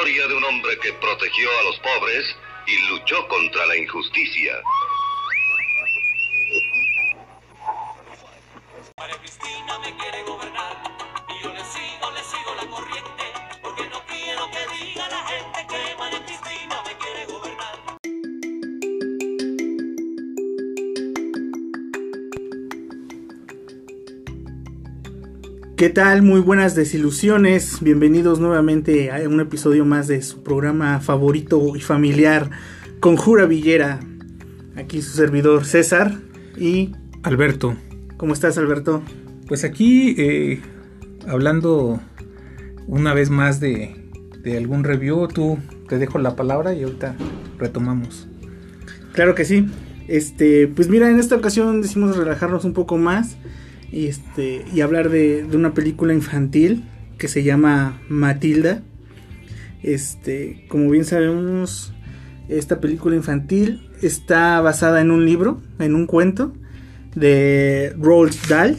historia de un hombre que protegió a los pobres y luchó contra la injusticia. ¿Qué tal? Muy buenas desilusiones. Bienvenidos nuevamente a un episodio más de su programa favorito y familiar, Conjura Villera. Aquí su servidor César y Alberto, ¿cómo estás Alberto? pues aquí eh, hablando una vez más de, de algún review, tú te dejo la palabra y ahorita retomamos. Claro que sí. Este, pues mira, en esta ocasión decimos relajarnos un poco más y este y hablar de, de una película infantil que se llama Matilda. Este, como bien sabemos, esta película infantil está basada en un libro, en un cuento de Roald Dahl.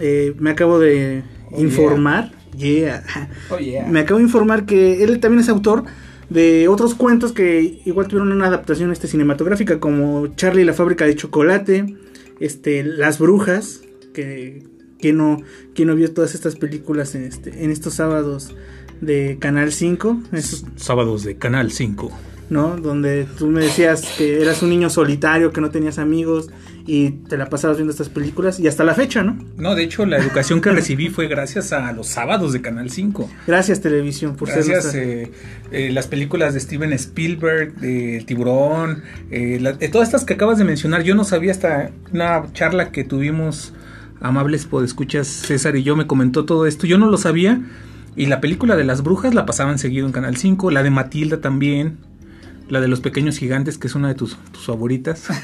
Eh, me acabo de Oh, informar, yeah. Oh, yeah. me acabo de informar que él también es autor de otros cuentos que igual tuvieron una adaptación este, cinematográfica, como Charlie y la fábrica de chocolate, este, Las brujas, que quien no, quien no vio todas estas películas en, este, en estos sábados de Canal 5, esos, Sábados de Canal 5. ¿no? Donde tú me decías que eras un niño solitario, que no tenías amigos y te la pasabas viendo estas películas y hasta la fecha, ¿no? No, de hecho la educación que recibí fue gracias a los sábados de Canal 5. Gracias televisión por ser Gracias nuestra- eh, eh, las películas de Steven Spielberg, de El Tiburón, eh, la- de todas estas que acabas de mencionar. Yo no sabía hasta una charla que tuvimos, amables podescuchas, César y yo me comentó todo esto. Yo no lo sabía. Y la película de las brujas la pasaban seguido en Canal 5, la de Matilda también. La de los pequeños gigantes, que es una de tus, favoritas.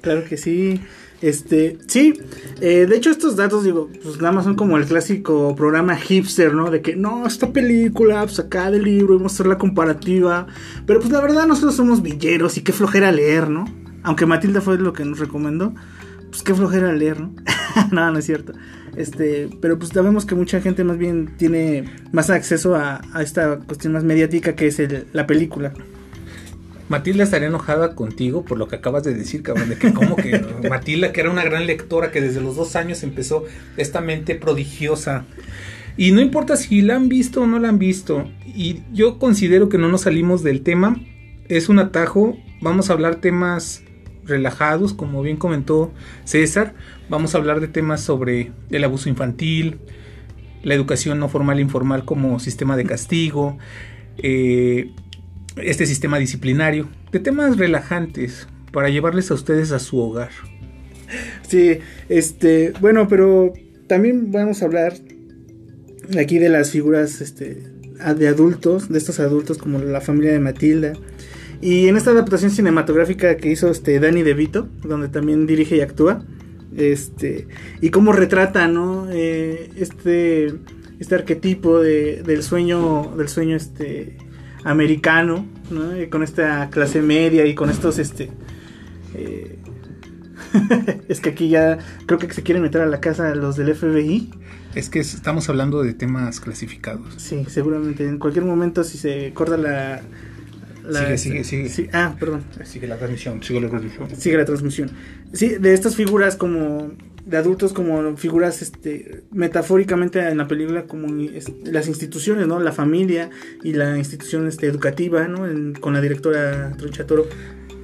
Claro que sí. Este, sí, eh, de hecho estos datos, digo, pues nada más son como el clásico programa hipster, ¿no? De que, no, esta película, pues acá del libro, y mostrar la comparativa. Pero pues la verdad nosotros somos villeros y qué flojera leer, ¿no? Aunque Matilda fue lo que nos recomendó, pues qué flojera leer, ¿no? no, no es cierto. Este, pero pues sabemos que mucha gente más bien tiene más acceso a, a esta cuestión más mediática que es el- la película. Matilda estaría enojada contigo por lo que acabas de decir, cabrón, de que como que Matilda, que era una gran lectora, que desde los dos años empezó esta mente prodigiosa. Y no importa si la han visto o no la han visto, y yo considero que no nos salimos del tema, es un atajo, vamos a hablar temas relajados, como bien comentó César, vamos a hablar de temas sobre el abuso infantil, la educación no formal e informal como sistema de castigo, eh, este sistema disciplinario, de temas relajantes para llevarles a ustedes a su hogar. Sí, este, bueno, pero también vamos a hablar aquí de las figuras este, de adultos, de estos adultos como la familia de Matilda. Y en esta adaptación cinematográfica que hizo este Danny DeVito, donde también dirige y actúa, este, y cómo retrata, ¿no? Eh, este, este arquetipo de, del sueño, del sueño este, americano, ¿no? Y con esta clase media y con estos, este, eh, es que aquí ya creo que se quieren meter a la casa los del FBI. Es que es- estamos hablando de temas clasificados. Sí, seguramente. En cualquier momento, si se corta la. La- Sigue, sigue, sigue. sí, ah, perdón. Sigue la transmisión, sigue la transmisión. Sigue la transmisión. Sí, de estas figuras como. De adultos como figuras este, metafóricamente en la película como las instituciones, ¿no? La familia y la institución este, educativa, ¿no? En- con la directora Tronchatoro.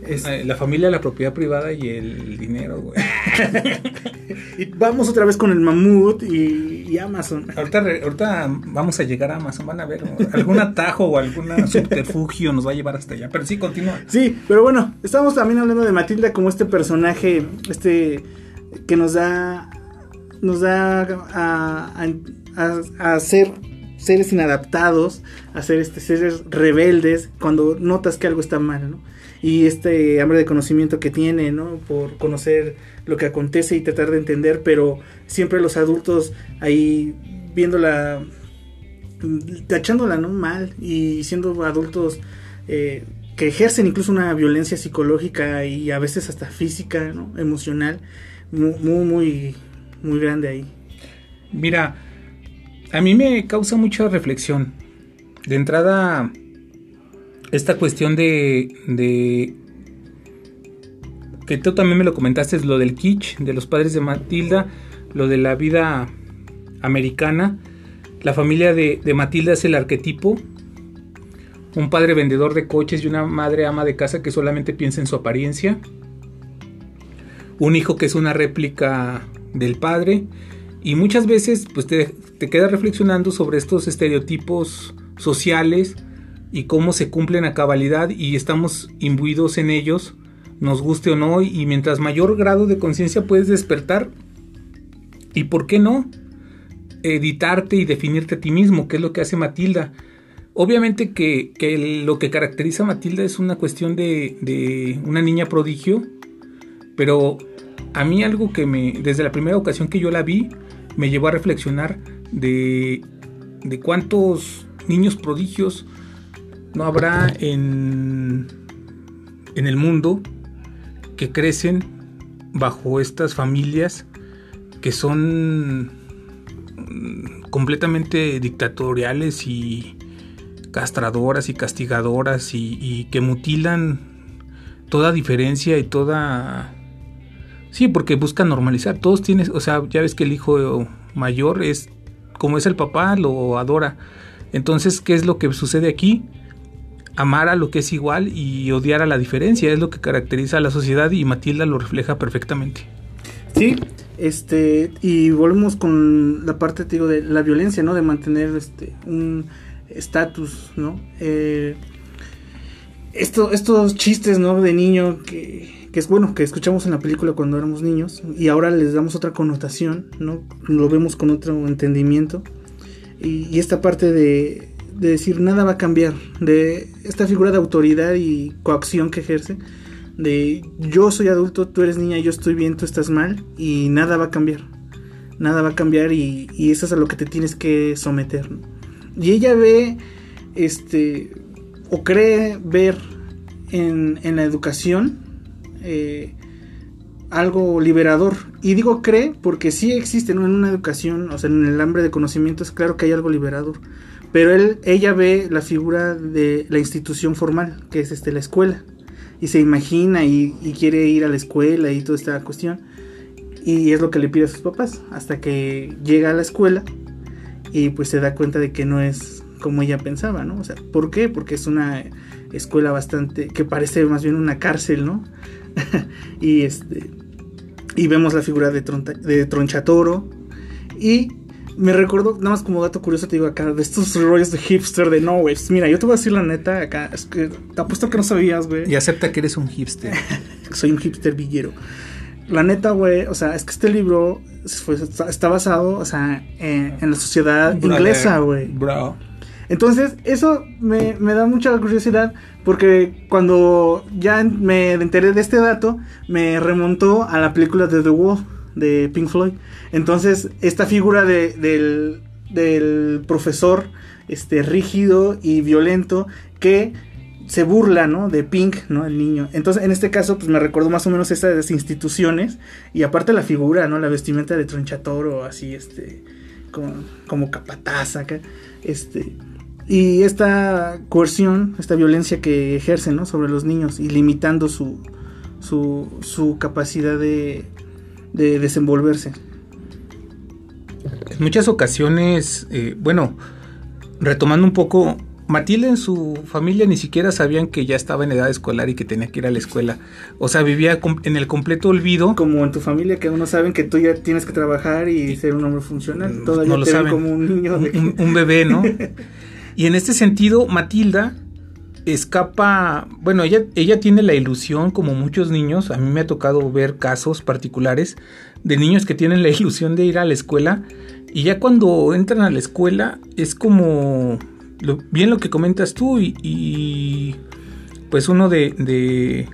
Es- La familia, la propiedad privada y el dinero, güey. y vamos otra vez con el mamut y, y Amazon. Ahorita, re- ahorita vamos a llegar a Amazon, van a ver algún atajo o algún subterfugio nos va a llevar hasta allá. Pero sí, continúa. Sí, pero bueno, estamos también hablando de Matilda como este personaje, este que nos da, nos da a, a, ser seres inadaptados, a ser este, seres rebeldes cuando notas que algo está mal, ¿no? Y este hambre de conocimiento que tiene, ¿no? Por conocer lo que acontece y tratar de entender, pero siempre los adultos ahí viéndola, tachándola, ¿no? Mal y siendo adultos eh, que ejercen incluso una violencia psicológica y a veces hasta física, ¿no? emocional, muy, muy, muy grande ahí. Mira, a mí me causa mucha reflexión de entrada, esta cuestión de, de que tú también me lo comentaste, es lo del kitsch, de los padres de Matilda, lo de la vida americana. La familia de, de Matilda es el arquetipo. Un padre vendedor de coches y una madre ama de casa que solamente piensa en su apariencia. Un hijo que es una réplica del padre. Y muchas veces pues te, te quedas reflexionando sobre estos estereotipos sociales y cómo se cumplen a cabalidad y estamos imbuidos en ellos, nos guste o no, y mientras mayor grado de conciencia puedes despertar, y por qué no, editarte y definirte a ti mismo, que es lo que hace Matilda. Obviamente que, que lo que caracteriza a Matilda es una cuestión de, de una niña prodigio, pero a mí algo que me, desde la primera ocasión que yo la vi, me llevó a reflexionar de, de cuántos niños prodigios no habrá en, en el mundo que crecen bajo estas familias que son mm, completamente dictatoriales y castradoras y castigadoras y, y, que mutilan toda diferencia y toda... Sí, porque buscan normalizar. Todos tienen, o sea, ya ves que el hijo mayor es como es el papá, lo adora. Entonces, ¿qué es lo que sucede aquí? Amar a lo que es igual y odiar a la diferencia es lo que caracteriza a la sociedad y Matilda lo refleja perfectamente. Sí, este, y volvemos con la parte, te de la violencia, ¿no? De mantener este, un estatus, ¿no? Eh, esto, estos chistes, ¿no? De niño que, que es bueno, que escuchamos en la película cuando éramos niños y ahora les damos otra connotación, ¿no? Lo vemos con otro entendimiento. Y esta parte de, de, decir nada va a cambiar, de esta figura de autoridad y coacción que ejerce, de yo soy adulto, tú eres niña, yo estoy bien, tú estás mal, y nada va a cambiar, nada va a cambiar y, y eso es a lo que te tienes que someter. Y ella ve, este, o cree ver en, en la educación eh, algo liberador. Y digo cree porque sí existe ¿no? en una educación, o sea, en el hambre de conocimientos, claro que hay algo liberador. Pero él, ella ve la figura de la institución formal, que es este, la escuela. Y se imagina y, quiere ir a la escuela y toda esta cuestión. Y es lo que le pide a sus papás. Hasta que llega a la escuela y pues se da cuenta de que no es como ella pensaba, ¿no? O sea, ¿por qué? Porque es una escuela bastante que parece más bien una cárcel, ¿no? y este y vemos la figura de, Tronta, de Tronchatoro y me recuerdo, nada más como dato curioso te digo acá, de estos rollos de hipster de no, güey. Mira, yo te voy a decir la neta acá, es que te apuesto que no sabías, güey. Y acepta que eres un hipster. Soy un hipster villero. La neta, güey, o sea, es que este libro fue, está basado, o sea, en, en la sociedad Brother, inglesa, güey. Bro. Entonces, eso me, me, da mucha curiosidad porque cuando ya me enteré de este dato, me remontó a la película de The Wall de Pink Floyd. Entonces, esta figura de, del, del, profesor este, rígido y violento que se burla, ¿no? De Pink, ¿no? El niño. Entonces, en este caso, pues me recordó más o menos estas instituciones y aparte la figura, ¿no? La vestimenta de Tronchatoro, así, este, como, como capataz acá, este... Y esta coerción, esta violencia que ejercen ¿no? sobre los niños y limitando su, su, su capacidad de, de, desenvolverse. En muchas ocasiones, eh, bueno, retomando un poco, Matilde en su familia ni siquiera sabían que ya estaba en edad escolar y que tenía que ir a la escuela. O sea, vivía en el completo olvido. Como en tu familia, que uno saben que tú ya tienes que trabajar y ser un hombre funcional. Todavía no lo te saben. como un niño. De... Un, un bebé, ¿no? Y en este sentido, Matilda escapa, bueno, ella, ella tiene la ilusión, como muchos niños, a mí me ha tocado ver casos particulares de niños que tienen la ilusión de ir a la escuela y ya cuando entran a la escuela es como bien lo que comentas tú y, pues uno de,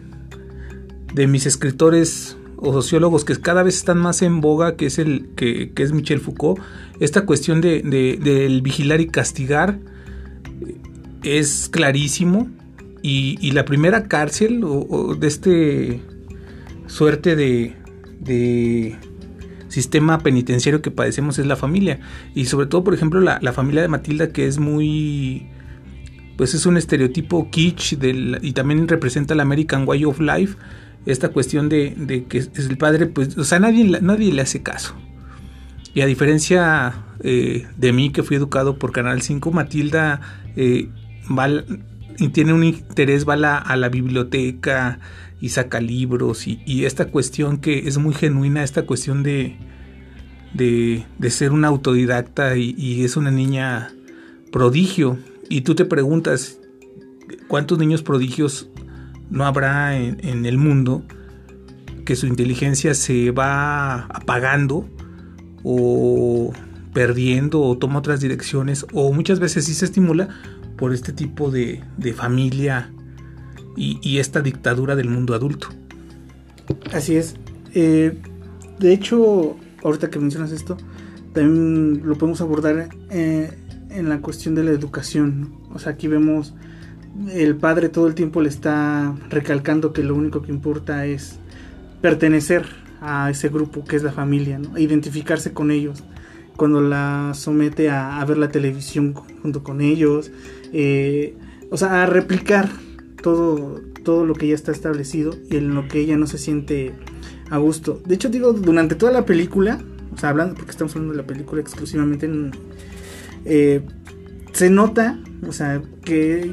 de, mis escritores o sociólogos que cada vez están más en boga, que es el que, que es Michel Foucault, esta cuestión de, de, del vigilar y castigar, es clarísimo y, la primera cárcel de este suerte de, de, sistema penitenciario que padecemos es la familia y sobre todo por ejemplo la, la familia de Matilda que es muy pues es un estereotipo kitsch y también representa el American Way of Life, esta cuestión de, de que es el padre, pues, o sea, nadie, nadie le hace caso. Y a diferencia eh, de mí, que fui educado por Canal 5, Matilda eh, va, y tiene un interés, va a la, biblioteca y saca libros y, esta cuestión que es muy genuina, esta cuestión de, de, de ser una autodidacta y, y, es una niña prodigio. Y tú te preguntas, ¿cuántos niños prodigios no habrá en, en el mundo que su inteligencia se va apagando o perdiendo o toma otras direcciones o muchas veces sí se estimula por este tipo de, de familia y, esta dictadura del mundo adulto. Así es. Eh, de hecho, ahorita que mencionas esto, también lo podemos abordar eh, en la cuestión de la educación. O sea, aquí vemos el padre todo el tiempo le está recalcando que lo único que importa es pertenecer a ese grupo que es la familia, ¿no? identificarse con ellos. Cuando la somete a ver la televisión junto con ellos, eh, o sea, a replicar todo, todo lo que ya está establecido y en lo que ella no se siente a gusto. De hecho, digo, durante toda la película, o sea, hablando, porque estamos hablando de la película exclusivamente, en, eh, se nota, o sea, que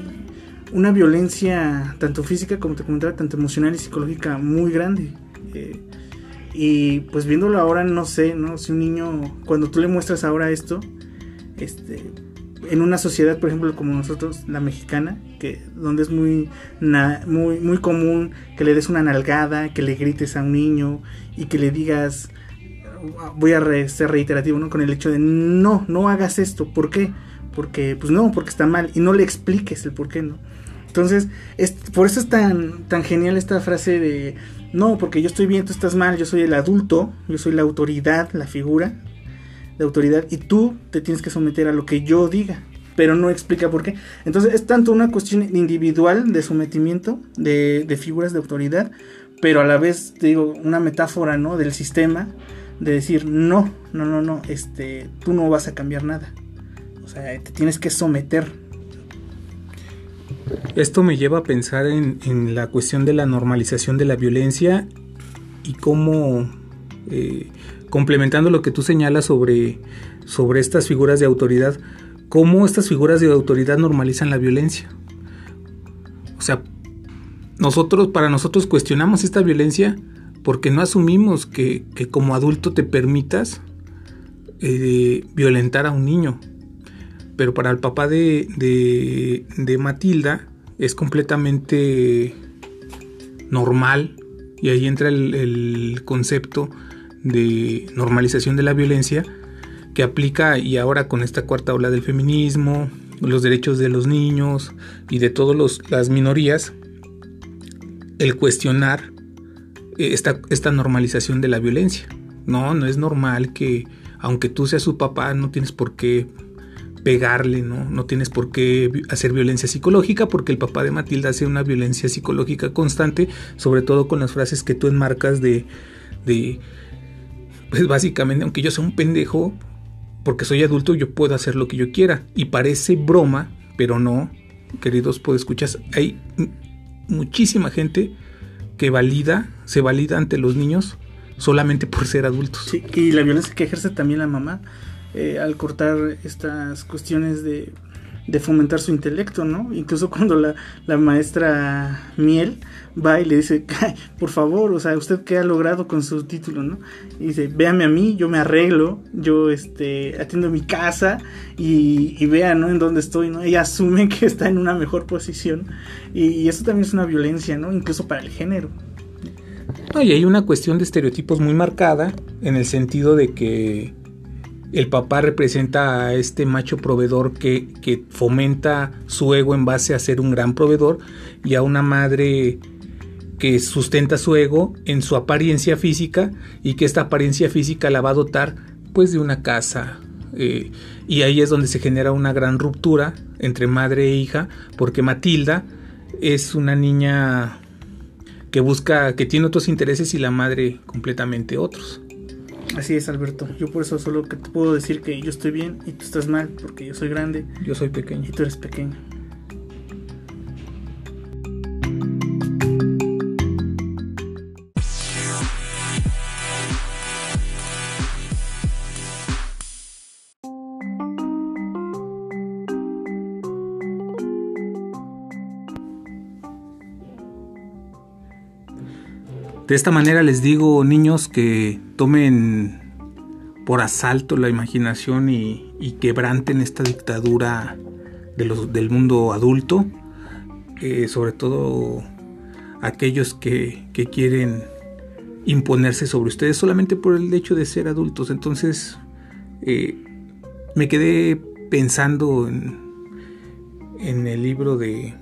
una violencia tanto física como te comentaba, tanto emocional y psicológica muy grande. Eh, y pues viéndolo ahora, no sé, ¿no? Si un niño, cuando tú le muestras ahora esto, este, en una sociedad, por ejemplo, como nosotros, la mexicana, que donde es muy, muy, muy común que le des una nalgada, que le grites a un niño y que le digas, voy a re, ser reiterativo, ¿no? Con el hecho de no, no hagas esto, ¿por qué? Porque, pues no, porque está mal y no le expliques el por qué, ¿no? Entonces, es, por eso es tan, tan genial esta frase de no, porque yo estoy bien, tú estás mal, yo soy el adulto, yo soy la autoridad, la figura de autoridad, y tú te tienes que someter a lo que yo diga, pero no explica por qué. Entonces es tanto una cuestión individual de sometimiento, de, figuras de autoridad, pero a la vez, te digo, una metáfora, ¿no? Del sistema, de decir, no, no, no, no, este, tú no vas a cambiar nada. O sea, te tienes que someter esto me lleva a pensar en, en, la cuestión de la normalización de la violencia y cómo, eh, complementando lo que tú señalas sobre, sobre estas figuras de autoridad, cómo estas figuras de autoridad normalizan la violencia. O sea, nosotros, para nosotros cuestionamos esta violencia porque no asumimos que, que como adulto te permitas eh, violentar a un niño pero para el papá de, de, de Matilda es completamente normal y ahí entra el, el, concepto de normalización de la violencia que aplica y ahora con esta cuarta ola del feminismo, los derechos de los niños y de todas las minorías, el cuestionar esta, esta normalización de la violencia. No, no es normal que aunque tú seas su papá no tienes por qué pegarle, ¿no? No tienes por qué hacer violencia psicológica porque el papá de Matilda hace una violencia psicológica constante, sobre todo con las frases que tú enmarcas de pues básicamente, aunque yo sea un pendejo, porque soy adulto, yo puedo hacer lo que yo quiera. Y parece broma, pero no, queridos podescuchas, hay muchísima gente que valida, se valida ante los niños solamente por ser adultos. Sí, y la violencia que ejerce también la mamá eh, al cortar estas cuestiones de, de, fomentar su intelecto, ¿no? Incluso cuando la, la, maestra Miel va y le dice, por favor, o sea, ¿usted qué ha logrado con su título, no? Y dice, véame a mí, yo me arreglo, yo este, atiendo mi casa y, vea, ¿no? En dónde estoy, ¿no? Ella asume que está en una mejor posición y, eso también es una violencia, ¿no? Incluso para el género. Y hay una cuestión de estereotipos muy marcada en el sentido de que el papá representa a este macho proveedor que, que, fomenta su ego en base a ser un gran proveedor y a una madre que sustenta su ego en su apariencia física y que esta apariencia física la va a dotar pues de una casa eh, y ahí es donde se genera una gran ruptura entre madre e hija porque Matilda es una niña que busca que tiene otros intereses y la madre completamente otros. Así es, Alberto. Yo por eso solo que te puedo decir que yo estoy bien y tú estás mal, porque yo soy grande. Yo soy pequeño. Y tú eres pequeño. De esta manera les digo, niños, que tomen por asalto la imaginación y, quebranten esta dictadura del mundo adulto, eh, sobre todo aquellos que, quieren imponerse sobre ustedes solamente por el hecho de ser adultos. Entonces, eh, me quedé pensando en, en el libro de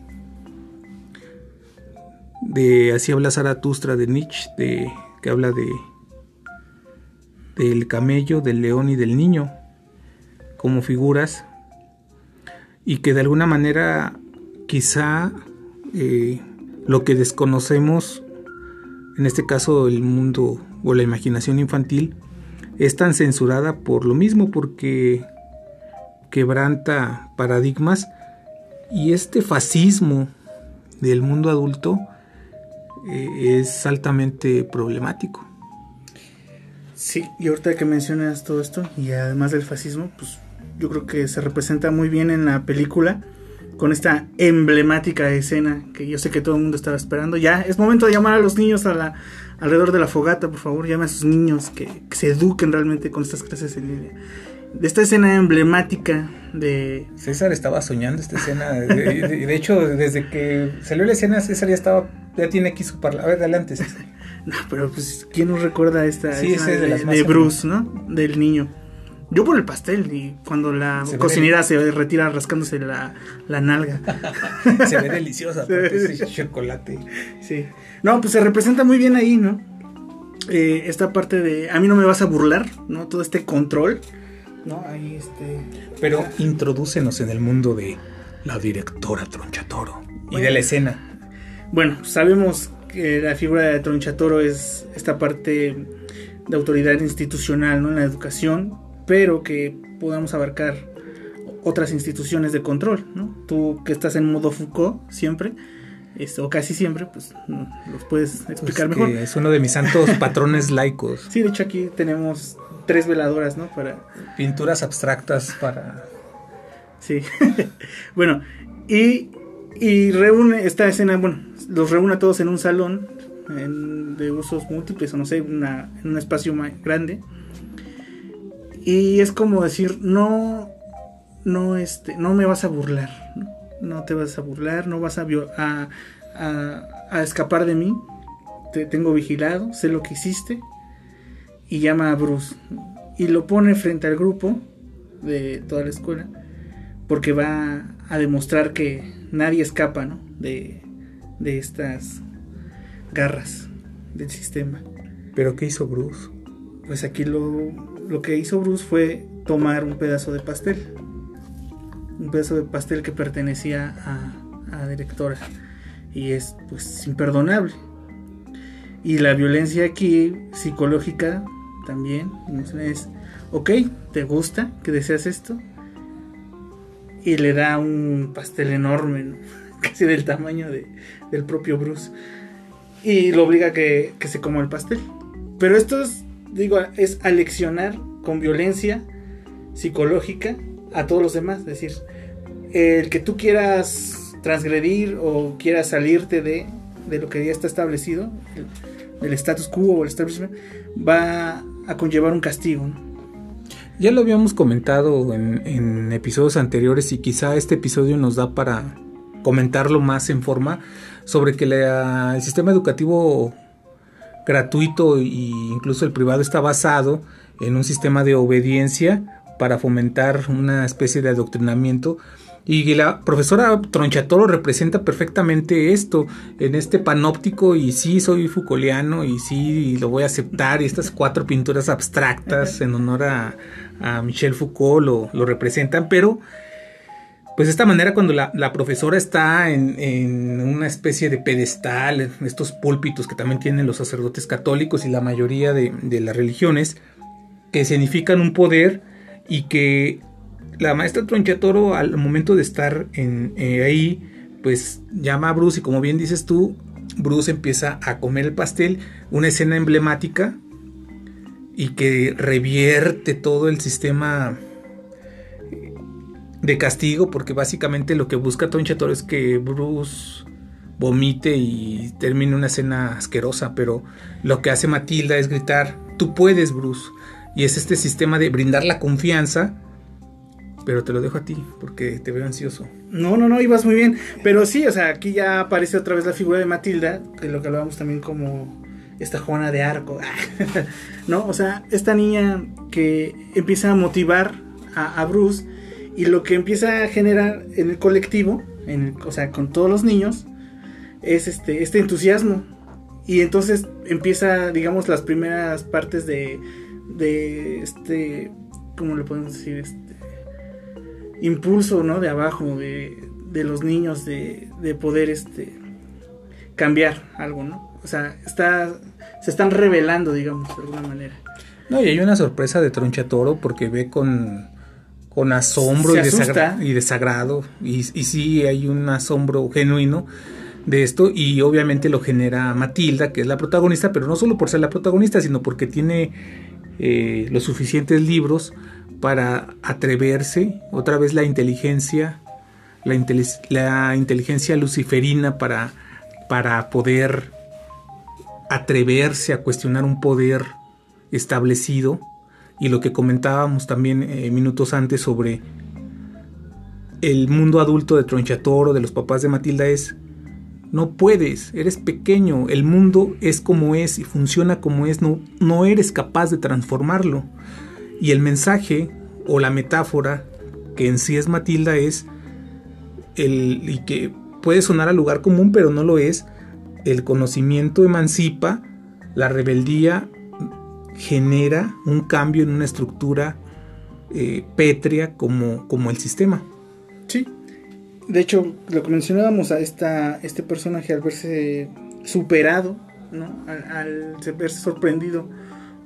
de Así habla Zaratustra de Nietzsche, que habla de del camello, del león y del niño como figuras y que de alguna manera quizá eh, lo que desconocemos, en este caso el mundo o la imaginación infantil, es tan censurada por lo mismo, porque quebranta paradigmas y este fascismo del mundo adulto eh, es altamente problemático. Sí, y ahorita que mencionas todo esto, y además del fascismo, pues yo creo que se representa muy bien en la película con esta emblemática escena que yo sé que todo el mundo estaba esperando. Ya es momento de llamar a los niños a la, alrededor de la fogata, por favor, llame a sus niños que, que se eduquen realmente con estas clases en línea. De esta escena emblemática de... César estaba soñando esta escena. De, de- de hecho, desde que salió la escena, César ya estaba, ya tiene aquí su parla. A ver, adelante. No, pero pues, ¿quién nos recuerda esta Sí, escena ese es de Bruce, ¿no? Del niño. Yo por el pastel y cuando la Se cocinera se retira rascándose la, la nalga. Se ve deliciosa, ese chocolate. Sí. No, pues se representa muy bien ahí, ¿no? Eh, esta parte de a mí no me vas a burlar, ¿no? Todo este control, ¿no? Ahí este... Pero introdúcenos en el mundo de la directora Tronchatoro y de la escena. Bueno, sabemos que la figura de Tronchatoro es esta parte de autoridad institucional, ¿no? En la educación, pero que podamos abarcar otras instituciones de control, ¿no? Tú que estás en modo Foucault siempre, este, o casi siempre, pues mm, los puedes explicar Pues mejor. es uno de mis santos patrones laicos. Sí, de hecho aquí tenemos tres veladoras, ¿no? Para Pinturas abstractas para. Sí. bueno, y, y reúne esta escena, bueno, los reúne a todos en un salón de usos múltiples, o no sé, una, en un espacio más grande. Y es como decir, no, no, este, no me vas a burlar, ¿no? Te vas a burlar, no vas a- a escapar de mí. Te tengo vigilado, sé lo que hiciste. Y llama a Bruce. Y lo pone frente al grupo de toda la escuela porque va a demostrar que nadie escapa ¿no? de, de estas garras del sistema. ¿Pero qué hizo Bruce? Pues aquí lo, lo que hizo Bruce fue tomar un pedazo de pastel. Un pedazo de pastel que pertenecía a, a la directora. Y es pues imperdonable. Y la violencia aquí, psicológica, también, es, ok, ¿te gusta que deseas esto? Y le da un pastel enorme, ¿no? casi del tamaño de- del propio Bruce. Y lo obliga a que, que se coma el pastel. Pero esto es, digo, es aleccionar con violencia psicológica a todos los demás. Es decir, el que tú quieras transgredir o quieras salirte de, de lo que ya está establecido, el- del status quo o el establishment, va a conllevar un castigo. ¿no? Ya lo habíamos comentado en, episodios anteriores y quizá este episodio nos da para comentarlo más en forma sobre que la- el sistema educativo gratuito e incluso el privado está basado en un sistema de obediencia para fomentar una especie de adoctrinamiento y la profesora Tronchatoro representa perfectamente esto en este panóptico y sí soy Foucaultiano y sí lo voy a aceptar y estas cuatro pinturas abstractas en honor a, a Michel Foucault lo, lo representan, pero pues de esta manera cuando la, la profesora está en, en una especie de pedestal, estos púlpitos que también tienen los sacerdotes católicos y la mayoría de, de las religiones, que significan un poder y que la maestra Tronchatoro al momento de estar en, eh, ahí, pues llama a Bruce y como bien dices tú, Bruce empieza a comer el pastel, una escena emblemática y que revierte todo el sistema de castigo porque básicamente lo que busca Tronchatoro es que Bruce vomite y termine una escena asquerosa, pero lo que hace Matilda es gritar, tú puedes, Bruce. Y es este sistema de brindar la confianza, pero te lo dejo a ti, porque te veo ansioso. No, no, no, ibas muy bien. Pero sí, o sea, aquí ya aparece otra vez la figura de Matilda, que lo que hablábamos también como esta Juana de Arco. ¿No? O sea, esta niña que empieza a motivar a, Bruce y lo que empieza a generar en el colectivo, en o sea, con todos los niños, es este, este entusiasmo. Y entonces empieza, digamos, las primeras partes de, de este, ¿cómo le podemos decir? Este impulso, ¿no? De abajo, de, de los niños, de, de poder, este, cambiar algo, ¿no? O sea, está, se están revelando, digamos, de alguna manera. No, y hay una sorpresa de Troncha Toro porque ve con, con asombro y, desagra- y desagrado. Y, y sí hay un asombro genuino de esto. Y obviamente lo genera Matilda, que es la protagonista, pero no solo por ser la protagonista, sino porque tiene eh, los suficientes libros para atreverse. Otra vez la inteligencia, la, inteli- la inteligencia luciferina para, para poder atreverse a cuestionar un poder establecido y lo que comentábamos también eh, minutos antes sobre el mundo adulto de Tronchatoro, de los papás de Matilda es no puedes, eres pequeño, el mundo es como es y funciona como es, no, no eres capaz de transformarlo. Y el mensaje o la metáfora que en sí es Matilda es el y que puede sonar al lugar común, pero no lo es. El conocimiento emancipa, la rebeldía genera un cambio en una estructura eh, pétrea como, como el sistema. Sí. De hecho, lo que mencionábamos a esta, este personaje al verse superado, ¿no? Al, al verse sorprendido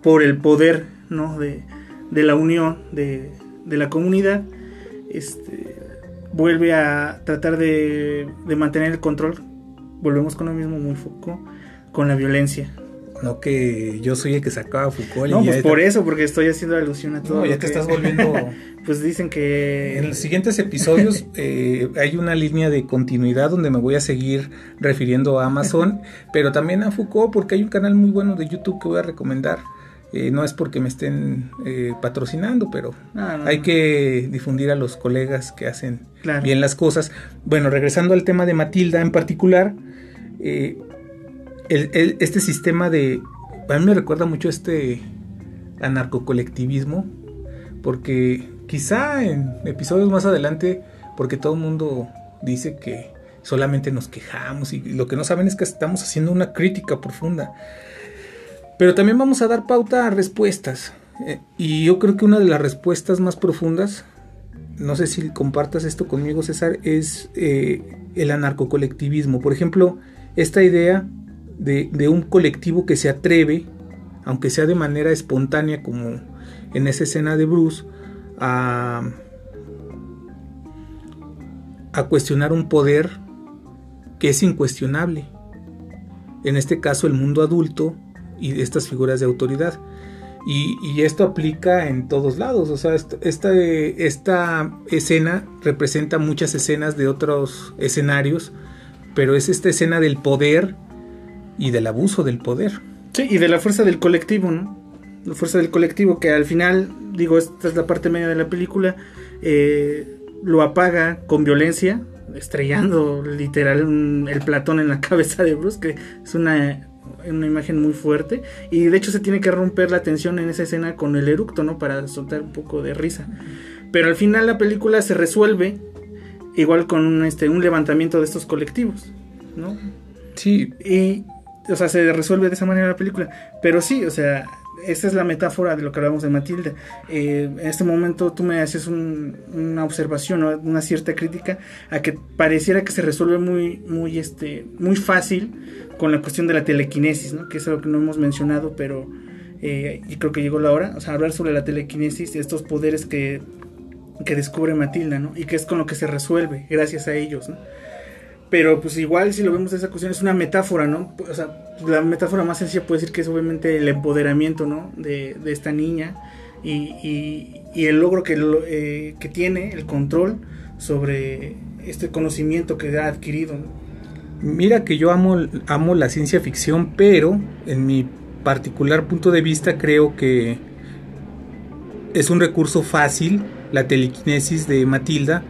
por el poder, ¿no? De, de la unión de, de la comunidad, este, vuelve a tratar de, de mantener el control. Volvemos con lo mismo, muy Foucault, con la violencia. No que yo soy el que sacaba Foucault. No, y ya pues te- por eso, porque estoy haciendo alusión a todo. No, ya te que- estás volviendo... pues dicen que. En los siguientes episodios eh, hay una línea de continuidad donde me voy a seguir refiriendo a Amazon, pero también a Foucault porque hay un canal muy bueno de YouTube que voy a recomendar. Eh, no es porque me estén eh, patrocinando, pero No, no, hay que difundir a los colegas que hacen Claro. bien las cosas. Bueno, regresando al tema de Matilda en particular, eh, el- el- este sistema de... A mí me recuerda mucho este anarcocolectivismo, porque quizá en episodios más adelante, porque todo el mundo dice que solamente nos quejamos y lo que no saben es que estamos haciendo una crítica profunda. Pero también vamos a dar pauta a respuestas. eh, y yo creo que una de las respuestas más profundas, no sé si compartas esto conmigo César, es eh, el anarcocolectivismo. Por ejemplo, esta idea de, un colectivo que se atreve, aunque sea de manera espontánea como en esa escena de Bruce, a cuestionar un poder que es incuestionable. En este caso el mundo adulto y estas figuras de autoridad. Y, esto aplica en todos lados. O sea, est- esta, esta escena representa muchas escenas de otros escenarios, pero es esta escena del poder y del abuso del poder. Sí, y de la fuerza del colectivo, ¿no? La fuerza del colectivo que al final, digo, esta es la parte media de la película, eh, lo apaga con violencia, estrellando literal el platón en la cabeza de Bruce, que es una, una imagen muy fuerte. Y de hecho se tiene que romper la tensión en esa escena con el eructo, ¿no? Para soltar un poco de risa. Pero al final la película se resuelve igual con un, este, un levantamiento de estos colectivos, ¿no? Sí, Y, o sea, se resuelve de esa manera la película. Pero sí, o sea, esta es la metáfora de lo que hablamos de Matilda. Eh, en este momento tú me haces un- una observación, una cierta crítica a que pareciera que se resuelve muy, muy, este, muy fácil con la cuestión de la telequinesis, ¿no? Que es algo que no hemos mencionado, pero eh, y creo que llegó la hora. O sea, hablar sobre la telequinesis, estos poderes que, que descubre Matilda, ¿no? Y que es con lo que se resuelve gracias a ellos, ¿no? Pero pues igual si lo vemos de esa cuestión es una metáfora, ¿no? O sea, la metáfora más sencilla puede decir que es obviamente el empoderamiento, ¿no? De, esta niña y, el logro que, eh, que tiene, el control sobre este conocimiento que ha adquirido, ¿no? Mira que yo amo, amo la ciencia ficción, pero en mi particular punto de vista creo que es un recurso fácil la telequinesis de Matilda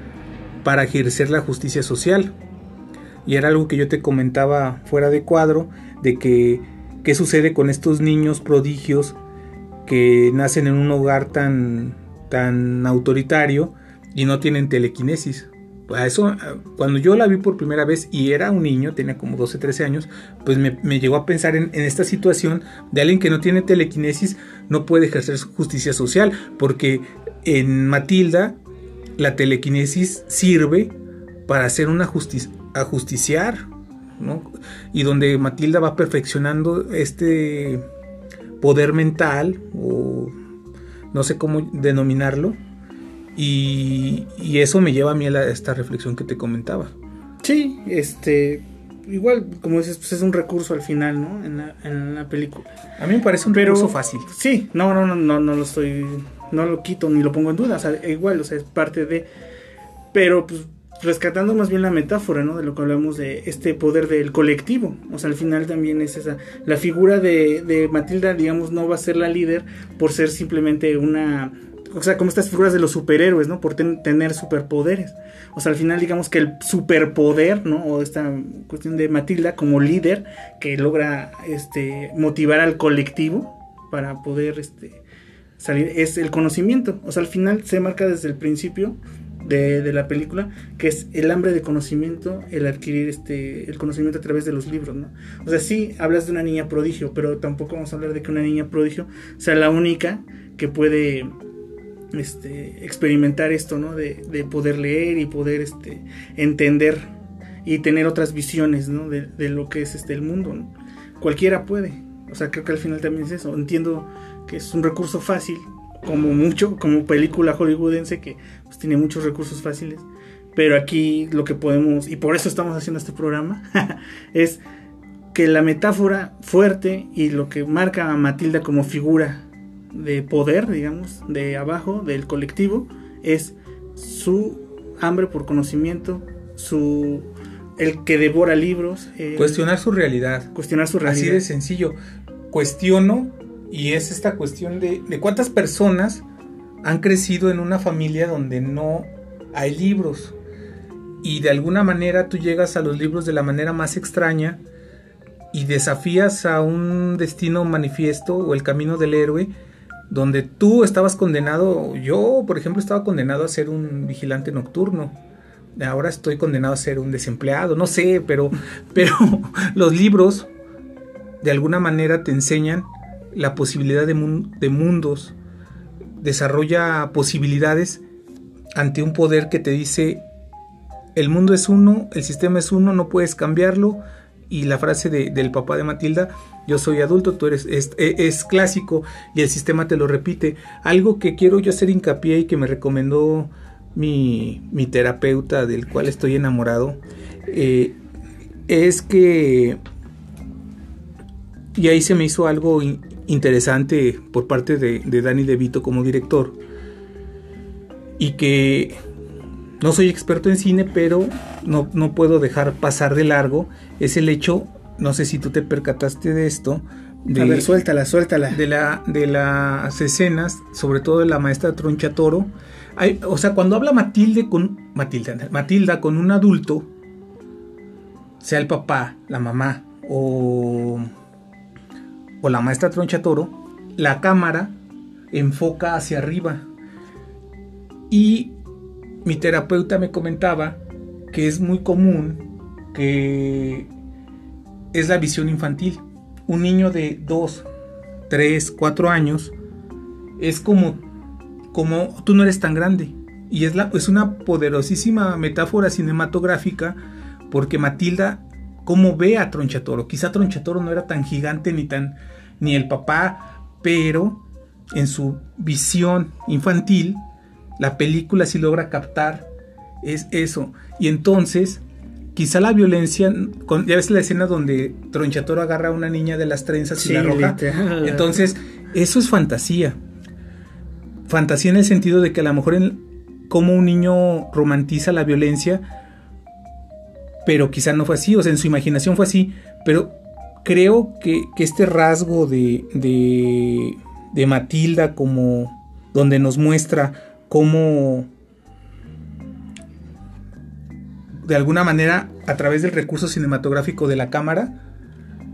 para ejercer la justicia social. Y era algo que yo te comentaba fuera de cuadro, de que qué sucede con estos niños prodigios que nacen en un hogar tan, tan autoritario y no tienen telequinesis. A eso, cuando yo la vi por primera vez y era un niño, tenía como 12, 13 años, pues me, me llegó a pensar en, en, esta situación de alguien que no tiene telequinesis, no puede ejercer su justicia social, porque en Matilda la telequinesis sirve para hacer una justicia, ajusticiar, ¿no? Y donde Matilda va perfeccionando este poder mental, o no sé cómo denominarlo, y, y, eso me lleva a mí a, la, a, esta reflexión que te comentaba. Sí, este. Igual, como dices, pues es un recurso al final, ¿no? En la, en la película. A mí me parece un Pero, recurso fácil. Sí, no, no, no, no, no lo estoy. No lo quito ni lo pongo en duda. O sea, igual, o sea, es parte de. Pero, pues, rescatando más bien la metáfora, ¿no? De lo que hablamos de este poder del colectivo. O sea, al final también es esa. La figura de, de Matilda, digamos, no va a ser la líder por ser simplemente una o sea, como estas figuras de los superhéroes, ¿no? Por ten, tener superpoderes. O sea, al final digamos que el superpoder, ¿no? O esta cuestión de Matilda como líder que logra este motivar al colectivo para poder este salir es el conocimiento. O sea, al final se marca desde el principio de, de, la película, que es el hambre de conocimiento, el adquirir este, el conocimiento a través de los libros, ¿no? O sea, sí hablas de una niña prodigio, pero tampoco vamos a hablar de que una niña prodigio sea la única que puede este, experimentar esto, ¿no? De, de, poder leer y poder este, entender y tener otras visiones, ¿no? De, de lo que es este, el mundo. Cualquiera puede. O sea, creo que al final también es eso. Entiendo que es un recurso fácil, como mucho, como película hollywoodense que pues, tiene muchos recursos fáciles. Pero aquí lo que podemos, y por eso estamos haciendo este programa, es que la metáfora fuerte y lo que marca a Matilda como figura de poder, digamos, de abajo, del colectivo, es su hambre por conocimiento, su el que devora libros. Cuestionar su realidad. Cuestionar su realidad. Así de sencillo. Cuestiono, y es esta cuestión de, de cuántas personas han crecido en una familia donde no hay libros. Y de alguna manera tú llegas a los libros de la manera más extraña y desafías a un destino manifiesto o el camino del héroe donde tú estabas condenado, yo por ejemplo estaba condenado a ser un vigilante nocturno. Ahora estoy condenado a ser un desempleado, no sé, pero, pero los libros de alguna manera te enseñan la posibilidad de, mun de mundos, desarrolla posibilidades ante un poder que te dice el mundo es uno, el sistema es uno, no puedes cambiarlo. Y la frase de, del papá de Matilda, yo soy adulto, tú eres, es, es, clásico y el sistema te lo repite. Algo que quiero yo hacer hincapié y que me recomendó mi, mi terapeuta, del cual estoy enamorado, eh, es que, y ahí se me hizo algo interesante por parte de, de Danny DeVito como director, y que no soy experto en cine, pero no, no, puedo dejar pasar de largo, es el hecho, no sé si tú te percataste de esto. De, a ver, suéltala, suéltala. De, la, de las escenas, sobre todo de la maestra Troncha Toro. Hay, o sea, cuando habla Matilde con. Matilda, Matilda con un adulto, sea el papá, la mamá o, o la maestra Troncha Toro, la cámara enfoca hacia arriba. Y mi terapeuta me comentaba que es muy común que es la visión infantil. Un niño de 2, 3, 4 años es como, como tú no eres tan grande. Y es, la, es una poderosísima metáfora cinematográfica porque Matilda, como ve a Tronchatoro? Quizá Tronchatoro no era tan gigante ni tan ni el papá, pero en su visión infantil la película sí logra captar es eso. Y entonces, quizá la violencia, con, ya ves la escena donde Tronchatoro agarra a una niña de las trenzas sí, y la roja. literal. Entonces, eso es fantasía. Fantasía en el sentido de que a lo mejor en cómo un niño romantiza la violencia pero quizá no fue así, o sea, en su imaginación fue así, pero creo que, que este rasgo de, de, de Matilda como donde nos muestra cómo de alguna manera a través del recurso cinematográfico de la cámara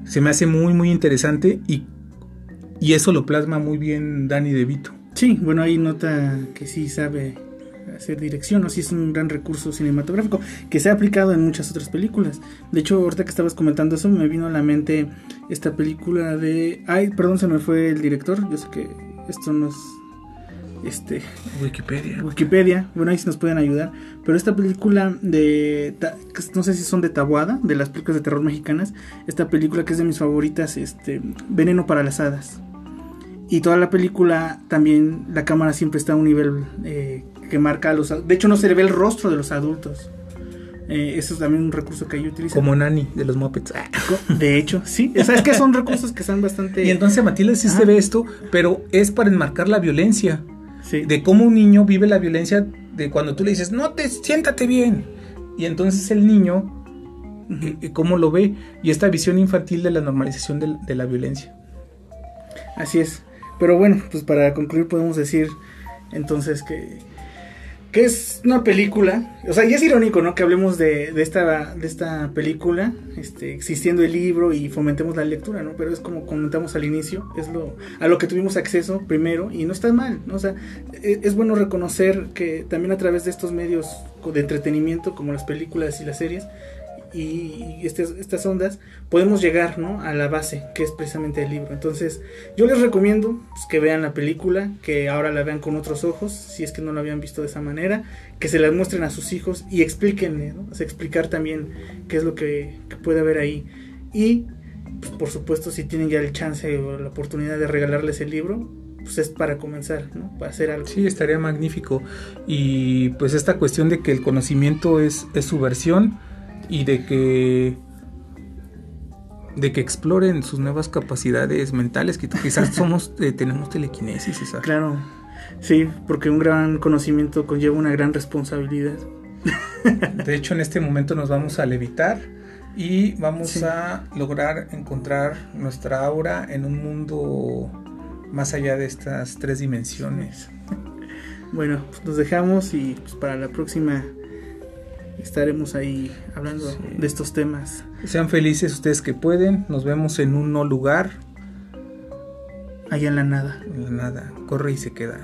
se me hace muy muy interesante y, y eso lo plasma muy bien Danny DeVito. Sí, bueno, ahí nota que sí sabe hacer dirección, o sí es un gran recurso cinematográfico que se ha aplicado en muchas otras películas. De hecho, ahorita que estabas comentando eso, me vino a la mente esta película de... Ay, perdón, se me fue el director, yo sé que esto no es... Este, Wikipedia. Wikipedia, bueno, ahí sí nos pueden ayudar. Pero esta película de. No sé si son de Tabuada, de las películas de terror mexicanas. Esta película que es de mis favoritas, este, Veneno para las Hadas. Y toda la película también, la cámara siempre está a un nivel eh, que marca a los. De hecho, no se le ve el rostro de los adultos. Eh, eso es también un recurso que yo utilizo. Como Nani de los Muppets. De hecho, sí. O sea, es que son recursos que están bastante. Y entonces Matilda sí se ve esto, pero es para enmarcar la violencia. Sí. de cómo un niño vive la violencia de cuando tú le dices, no te siéntate bien. Y entonces el niño, eh, cómo lo ve, y esta visión infantil de la normalización de, la violencia. Así es. Pero bueno, pues para concluir podemos decir entonces que, que es una película. O sea, y es irónico, ¿no? Que hablemos de, esta, de esta película, este, existiendo el libro y fomentemos la lectura, ¿no? Pero es como comentamos al inicio, es lo a lo que tuvimos acceso primero y no está mal, ¿no? O sea, e- es bueno reconocer que también a través de estos medios de entretenimiento como las películas y las series y estas, estas ondas podemos llegar ¿no? a la base que es precisamente el libro entonces yo les recomiendo pues, que vean la película que ahora la vean con otros ojos si es que no la habían visto de esa manera que se la muestren a sus hijos y explíquenle ¿no? Explicar también qué es lo que, que puede haber ahí y pues, por supuesto si tienen ya el chance o la oportunidad de regalarles el libro pues es para comenzar ¿no? para hacer algo Sí, estaría magnífico. Y pues esta cuestión de que el conocimiento es, es su versión y de que de que exploren sus nuevas capacidades mentales, que quizás somos eh, tenemos telequinesis, esa. claro sí porque un gran conocimiento conlleva una gran responsabilidad De hecho, en este momento nos vamos a levitar y vamos Sí. a lograr encontrar nuestra aura en un mundo más allá de estas tres dimensiones. Bueno, pues nos dejamos y pues para la próxima estaremos ahí hablando Sí. de estos temas. Sean felices ustedes que pueden. Nos vemos en un no lugar. Allá en la nada. En la nada. Corre y se queda.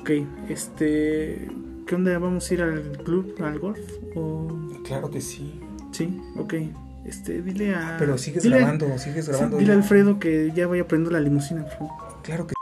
Ok, este... ¿Qué onda? ¿Vamos a ir al club, al golf? ¿O... Claro que sí. Sí, ok. Este, dile a... Pero sigues dile- grabando, sigues sí, grabando. dile a. Alfredo que ya vaya prendo la limusina, por favor. Claro que